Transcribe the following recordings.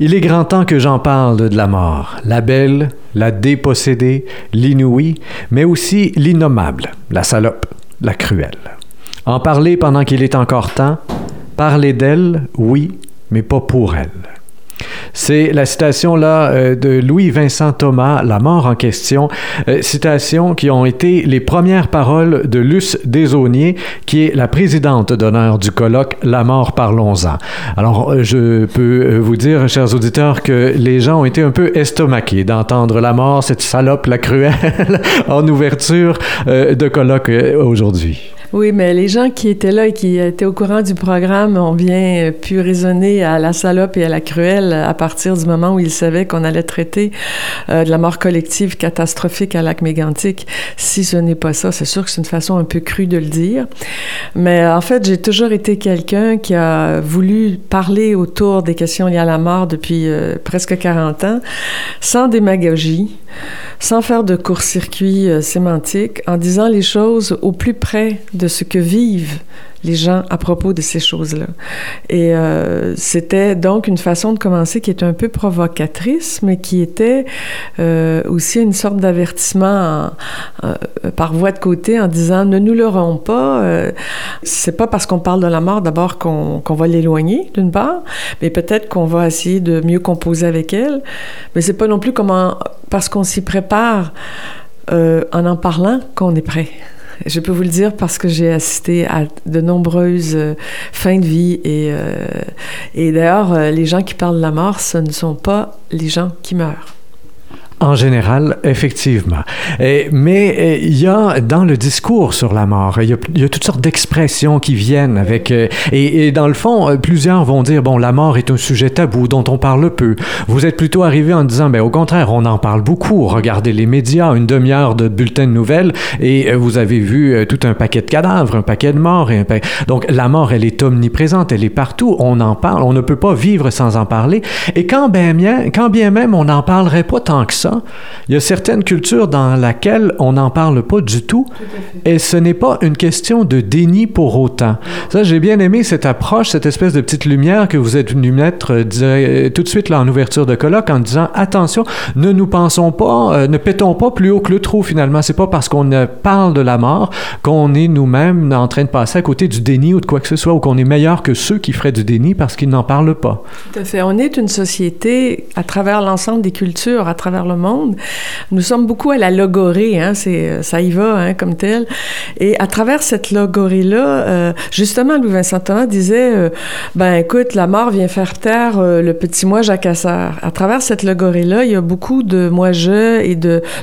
Il est grand temps que j'en parle de la mort, la belle, la dépossédée, l'inouïe, mais aussi l'innommable, la salope, la cruelle. En parler pendant qu'il est encore temps, parler d'elle, oui, mais pas pour elle. C'est la citation là euh, de Louis-Vincent Thomas, La mort en question, euh, citation qui ont été les premières paroles de Luce Desaunier, qui est la présidente d'honneur du colloque La mort parlons-en. Alors, euh, je peux vous dire, chers auditeurs, que les gens ont été un peu estomaqués d'entendre la mort, cette salope, la cruelle, en ouverture de colloque aujourd'hui. Oui, mais les gens qui étaient là et qui étaient au courant du programme ont bien pu raisonner à la salope et à la cruelle à partir du moment où ils savaient qu'on allait traiter euh, de la mort collective catastrophique à lac mégantic. Si ce n'est pas ça, c'est sûr que c'est une façon un peu crue de le dire. Mais en fait, j'ai toujours été quelqu'un qui a voulu parler autour des questions liées à la mort depuis euh, presque 40 ans, sans démagogie sans faire de court-circuit euh, sémantique, en disant les choses au plus près de ce que vivent les gens à propos de ces choses-là. Et euh, c'était donc une façon de commencer qui était un peu provocatrice, mais qui était euh, aussi une sorte d'avertissement par voie de côté en disant ne nous leurrons pas. Euh, c'est pas parce qu'on parle de la mort d'abord qu'on va l'éloigner d'une part, mais peut-être qu'on va essayer de mieux composer avec elle. Mais c'est pas non plus comment parce qu'on s'y prépare euh, en en parlant qu'on est prêt. Je peux vous le dire parce que j'ai assisté à de nombreuses euh, fins de vie et, euh, et d'ailleurs, euh, les gens qui parlent de la mort, ce ne sont pas les gens qui meurent. En général, effectivement. Mais il y a dans le discours sur la mort, il y a, toutes sortes d'expressions qui viennent avec... Et, et, dans le fond, plusieurs vont dire, bon, la mort est un sujet tabou dont on parle peu. Vous êtes plutôt arrivé en disant, ben au contraire, on en parle beaucoup. Regardez les médias, une demi-heure de bulletins de nouvelles et vous avez vu tout un paquet de cadavres, un paquet de morts. Et un. Donc la mort, elle est omniprésente, elle est partout. On en parle, on ne peut pas vivre sans en parler. Et quand bien, quand bien même on n'en parlerait pas tant que ça, il y a certaines cultures dans lesquelles on n'en parle pas du tout, tout et ce n'est pas une question de déni pour autant. Ça, j'ai bien aimé cette approche, cette espèce de petite lumière que vous êtes venu mettre euh, tout de suite là en ouverture de colloque en disant attention, ne nous pensons pas, euh, ne pétons pas plus haut que le trou finalement. C'est pas parce qu'on parle de la mort qu'on est nous-mêmes en train de passer à côté du déni ou de quoi que ce soit, ou qu'on est meilleur que ceux qui feraient du déni parce qu'ils n'en parlent pas. Tout à fait. On est une société à travers l'ensemble des cultures, à travers le monde. Nous sommes beaucoup à la logorée, hein, c'est, ça y va hein, comme tel. Et à travers cette logorée-là, euh, justement, Louis-Vincent Thomas disait, euh, ben écoute, la mort vient faire taire euh, le petit moi jacasseur. À travers cette logorée-là, il y a beaucoup de moi-je et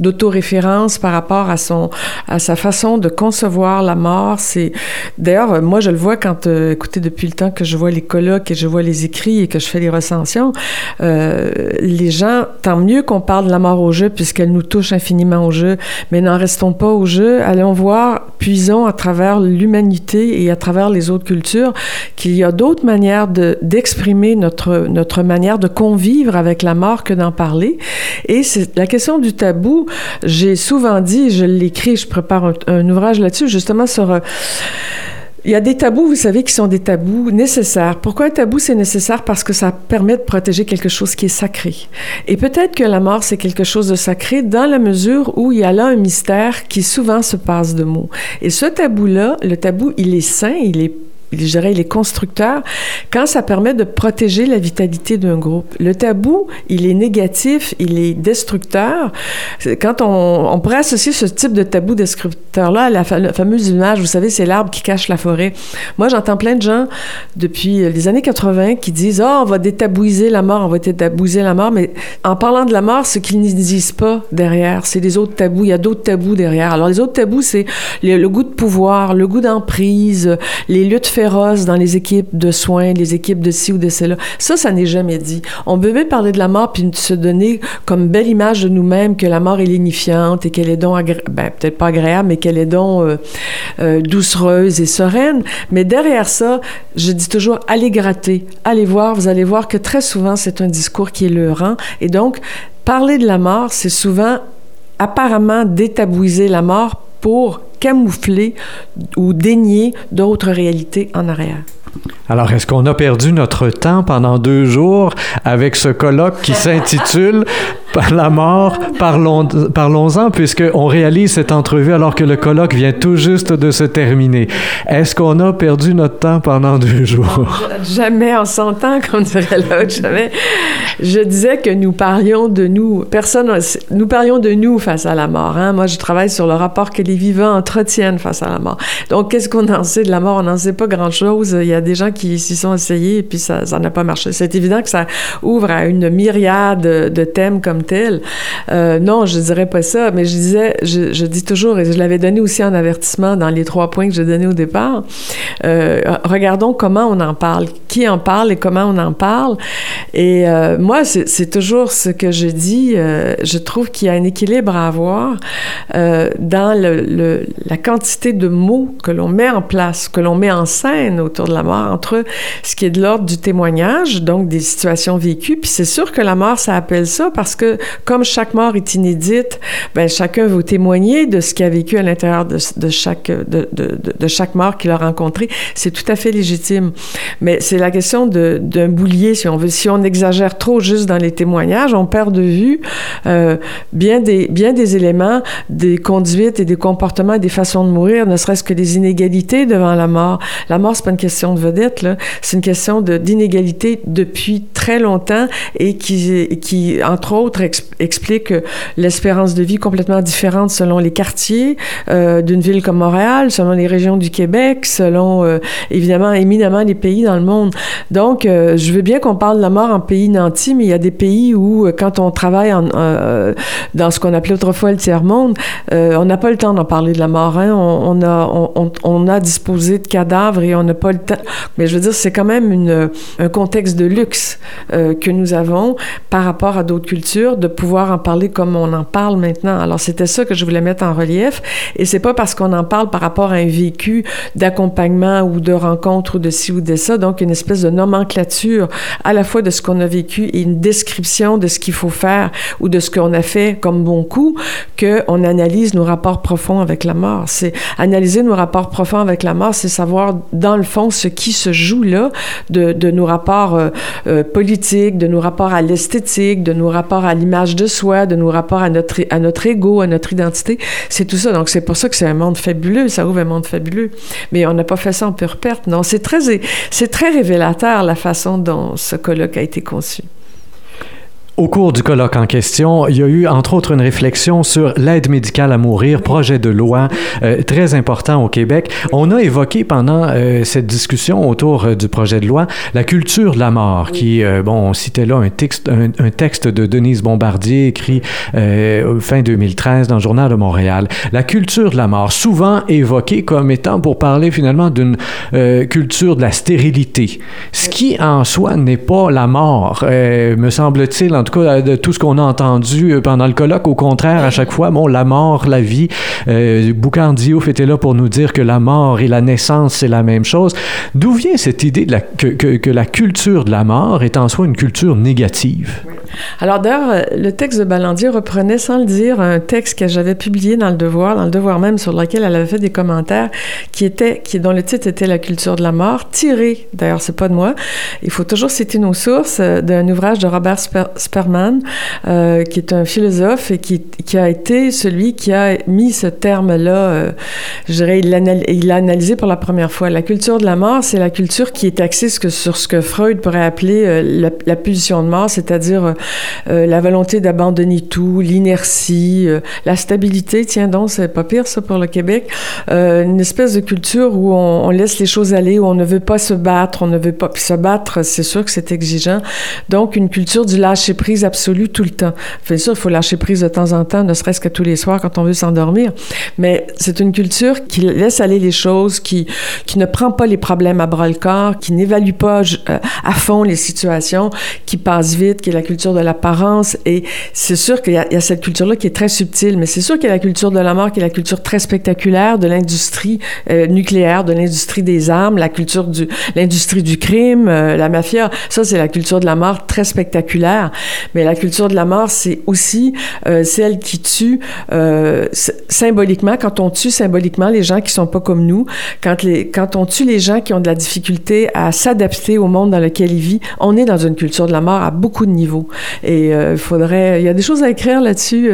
d'autoréférence par rapport à, son, à sa façon de concevoir la mort. C'est, d'ailleurs, moi, je le vois quand, euh, écoutez, depuis le temps que je vois les colloques et je vois les écrits et que je fais les recensions, euh, les gens, tant mieux qu'on parle de mort au jeu puisqu'elle nous touche infiniment au jeu, mais n'en restons pas au jeu. Allons voir, puisons à travers l'humanité et à travers les autres cultures qu'il y a d'autres manières de, d'exprimer notre, notre manière de convivre avec la mort que d'en parler. Et c'est la question du tabou. J'ai souvent dit, je l'écris, je prépare un, un ouvrage là-dessus, justement sur... Euh, il y a des tabous, vous savez, qui sont des tabous nécessaires. Pourquoi un tabou, c'est nécessaire? Parce que ça permet de protéger quelque chose qui est sacré. Et peut-être que la mort, c'est quelque chose de sacré dans la mesure où il y a là un mystère qui souvent se passe de mots. Et ce tabou-là, le tabou, il est sain, il est je dirais, il est constructeur quand ça permet de protéger la vitalité d'un groupe. Le tabou, il est négatif, il est destructeur. Quand on, on pourrait associer ce type de tabou destructeur-là à la, fa la, fameuse image, vous savez, c'est l'arbre qui cache la forêt. Moi, j'entends plein de gens depuis les années 80 qui disent, oh, on va détabouiser la mort, on va détabouiser la mort, mais en parlant de la mort, ce qu'ils ne disent pas derrière, c'est des autres tabous. Il y a d'autres tabous derrière. Alors, les autres tabous, c'est le, goût de pouvoir, le goût d'emprise, les luttes féroce dans les équipes de soins, les équipes de ci ou de cela. Ça, ça n'est jamais dit. On peut parler de la mort puis se donner comme belle image de nous-mêmes que la mort est lénifiante et qu'elle est donc, ben, peut-être pas agréable, mais qu'elle est donc euh, euh, doucereuse et sereine. Mais derrière ça, je dis toujours, allez gratter, allez voir. Vous allez voir que très souvent, c'est un discours qui est leurrant. Et donc, parler de la mort, c'est souvent apparemment détabouiser la mort pour camoufler ou dénier d'autres réalités en arrière. Alors, est-ce qu'on a perdu notre temps pendant deux jours avec ce colloque qui s'intitule la mort, parlons, parlons-en, puisqu'on réalise cette entrevue alors que le colloque vient tout juste de se terminer. Est-ce qu'on a perdu notre temps pendant deux jours? Jamais en 100 ans, comme dirait l'autre, jamais. Je disais que nous parlions de nous, personne, nous parlions de nous face à la mort. Hein? Moi, je travaille sur le rapport que les vivants entretiennent face à la mort. Donc, qu'est-ce qu'on en sait de la mort? On n'en sait pas grand-chose. Il y a des gens qui s'y sont essayés et puis ça n'a pas marché. C'est évident que ça ouvre à une myriade de thèmes comme Euh, non, je dirais pas ça, mais je disais, je, dis toujours, et je l'avais donné aussi en avertissement dans les trois points que j'ai donnés au départ, euh, regardons comment on en parle, qui en parle et comment on en parle. Et euh, moi, c'est toujours ce que je dis, je trouve qu'il y a un équilibre à avoir dans la quantité de mots que l'on met en place, que l'on met en scène autour de la mort, entre ce qui est de l'ordre du témoignage, donc des situations vécues, puis c'est sûr que la mort, ça appelle ça parce que comme chaque mort est inédite, ben chacun veut témoigner de ce qu'il a vécu à l'intérieur de, chaque de, chaque mort qu'il a rencontré. C'est tout à fait légitime. Mais c'est la question d'un boulier, si on veut. Si on exagère trop juste dans les témoignages, on perd de vue euh, bien des bien des éléments, des conduites et des comportements, des façons de mourir, ne serait-ce que des inégalités devant la mort. La mort, c'est pas une question de vedette. C'est une question d'inégalité depuis très longtemps et qui, qui entre autres, explique l'espérance de vie complètement différente selon les quartiers euh, d'une ville comme Montréal, selon les régions du Québec, selon euh, évidemment éminemment les pays dans le monde. Donc, euh, je veux bien qu'on parle de la mort en pays nantis, mais il y a des pays où, quand on travaille dans ce qu'on appelait autrefois le tiers-monde, on n'a pas le temps d'en parler de la mort. Hein? On, a, disposé de cadavres et on n'a pas le temps. Mais je veux dire, c'est quand même un contexte de luxe que nous avons par rapport à d'autres cultures de pouvoir en parler comme on en parle maintenant. Alors, c'était ça que je voulais mettre en relief. Et c'est pas parce qu'on en parle par rapport à un vécu d'accompagnement ou de rencontre ou de ci ou de ça. Donc, une espèce de nomenclature à la fois de ce qu'on a vécu et une description de ce qu'il faut faire ou de ce qu'on a fait comme bon coup qu'on analyse nos rapports profonds avec la mort. C'est analyser nos rapports profonds avec la mort, c'est savoir dans le fond ce qui se joue là de, de nos rapports euh, euh, politiques, de nos rapports à l'esthétique, de nos rapports à l'image de soi, de nos rapports à notre, à notre ego, à notre identité. C'est tout ça. Donc, c'est pour ça que c'est un monde fabuleux. Ça ouvre un monde fabuleux. Mais on n'a pas fait ça en pure perte. Non, c'est très, c'est très révélateur la façon dont ce colloque a été conçu. Au cours du colloque en question, il y a eu entre autres une réflexion sur l'aide médicale à mourir, projet de loi euh, très important au Québec. On a évoqué pendant euh, cette discussion autour euh, du projet de loi la culture de la mort, qui, bon, on citait là un texte, de Denise Bombardier écrit fin 2013 dans le Journal de Montréal. La culture de la mort, souvent évoquée comme étant pour parler finalement d'une culture de la stérilité, ce qui en soi n'est pas la mort, me semble-t-il, en tout cas, de tout ce qu'on a entendu euh, pendant le colloque. Au contraire, à chaque fois, bon, la mort, la vie. Euh, Diouf était là pour nous dire que la mort et la naissance, c'est la même chose. D'où vient cette idée que, que, la culture de la mort est en soi une culture négative? Alors d'ailleurs, euh, le texte de Ballandier reprenait sans le dire un texte que j'avais publié dans le Devoir, dans le Devoir même, sur lequel elle avait fait des commentaires, qui était, qui dont le titre était La culture de la mort, tiré. D'ailleurs, c'est pas de moi. Il faut toujours citer nos sources euh, d'un ouvrage de Robert Sperman, euh, qui est un philosophe et qui, qui, a été celui qui a mis ce terme-là. je dirais, il l'a analysé pour la première fois. La culture de la mort, c'est la culture qui est axée sur ce que Freud pourrait appeler la, la de mort, c'est-à-dire euh, la volonté d'abandonner tout, l'inertie, euh, la stabilité. Tiens donc, c'est pas pire ça pour le Québec. Euh, une espèce de culture où on, laisse les choses aller, où on ne veut pas se battre, on ne veut pas. Puis se battre, c'est sûr que c'est exigeant. Donc, une culture du lâcher prise absolu tout le temps. Bien sûr, il faut lâcher prise de temps en temps, ne serait-ce que tous les soirs quand on veut s'endormir. Mais c'est une culture qui laisse aller les choses, qui, qui ne prend pas les problèmes à bras le corps, qui n'évalue pas à fond les situations, qui passe vite, qui est la culture de l'apparence. Et c'est sûr qu'il y, a cette culture-là qui est très subtile, mais c'est sûr qu'il y a la culture de la mort qui est la culture très spectaculaire de l'industrie euh, nucléaire, de l'industrie des armes, la culture du, l'industrie du crime, euh, la mafia. Ça, c'est la culture de la mort très spectaculaire. Mais la culture de la mort, c'est aussi euh, celle qui tue symboliquement, quand on tue symboliquement les gens qui sont pas comme nous, quand, les, quand on tue les gens qui ont de la difficulté à s'adapter au monde dans lequel ils vivent, on est dans une culture de la mort à beaucoup de niveaux. Et euh, il faudrait, il y a des choses à écrire là-dessus.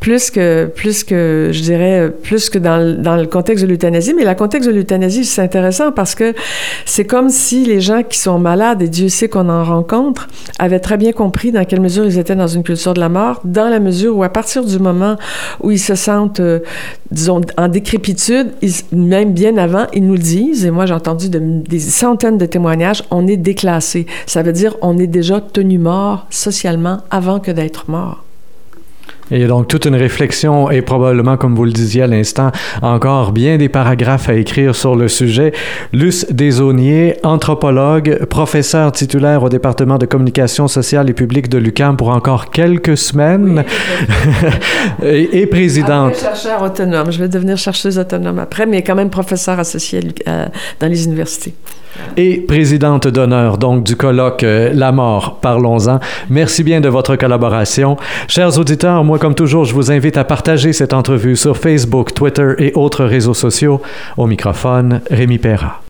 Plus que, plus que, je dirais, plus que dans, le contexte de l'euthanasie. Mais le contexte de l'euthanasie, c'est intéressant parce que c'est comme si les gens qui sont malades, et Dieu sait qu'on en rencontre, avaient très bien compris dans quelle mesure ils étaient dans une culture de la mort, dans la mesure où à partir du moment où ils se sentent, euh, disons, en décrépitude, même bien avant, ils nous disent, et moi j'ai entendu des centaines de témoignages, on est déclassé. Ça veut dire on est déjà tenu mort socialement avant que d'être mort. Et donc, toute une réflexion et probablement, comme vous le disiez à l'instant, encore bien des paragraphes à écrire sur le sujet. Luce Desauniers, anthropologue, professeur titulaire au département de communication sociale et publique de l'UQAM pour encore quelques semaines et, et, présidente. Après, chercheur autonome. Je vais devenir chercheuse autonome après, mais quand même professeur associé dans les universités et présidente d'honneur donc du colloque euh, La mort, parlons-en. Merci bien de votre collaboration. Chers auditeurs, moi comme toujours, je vous invite à partager cette entrevue sur Facebook, Twitter et autres réseaux sociaux. Au microphone, Rémi Perra.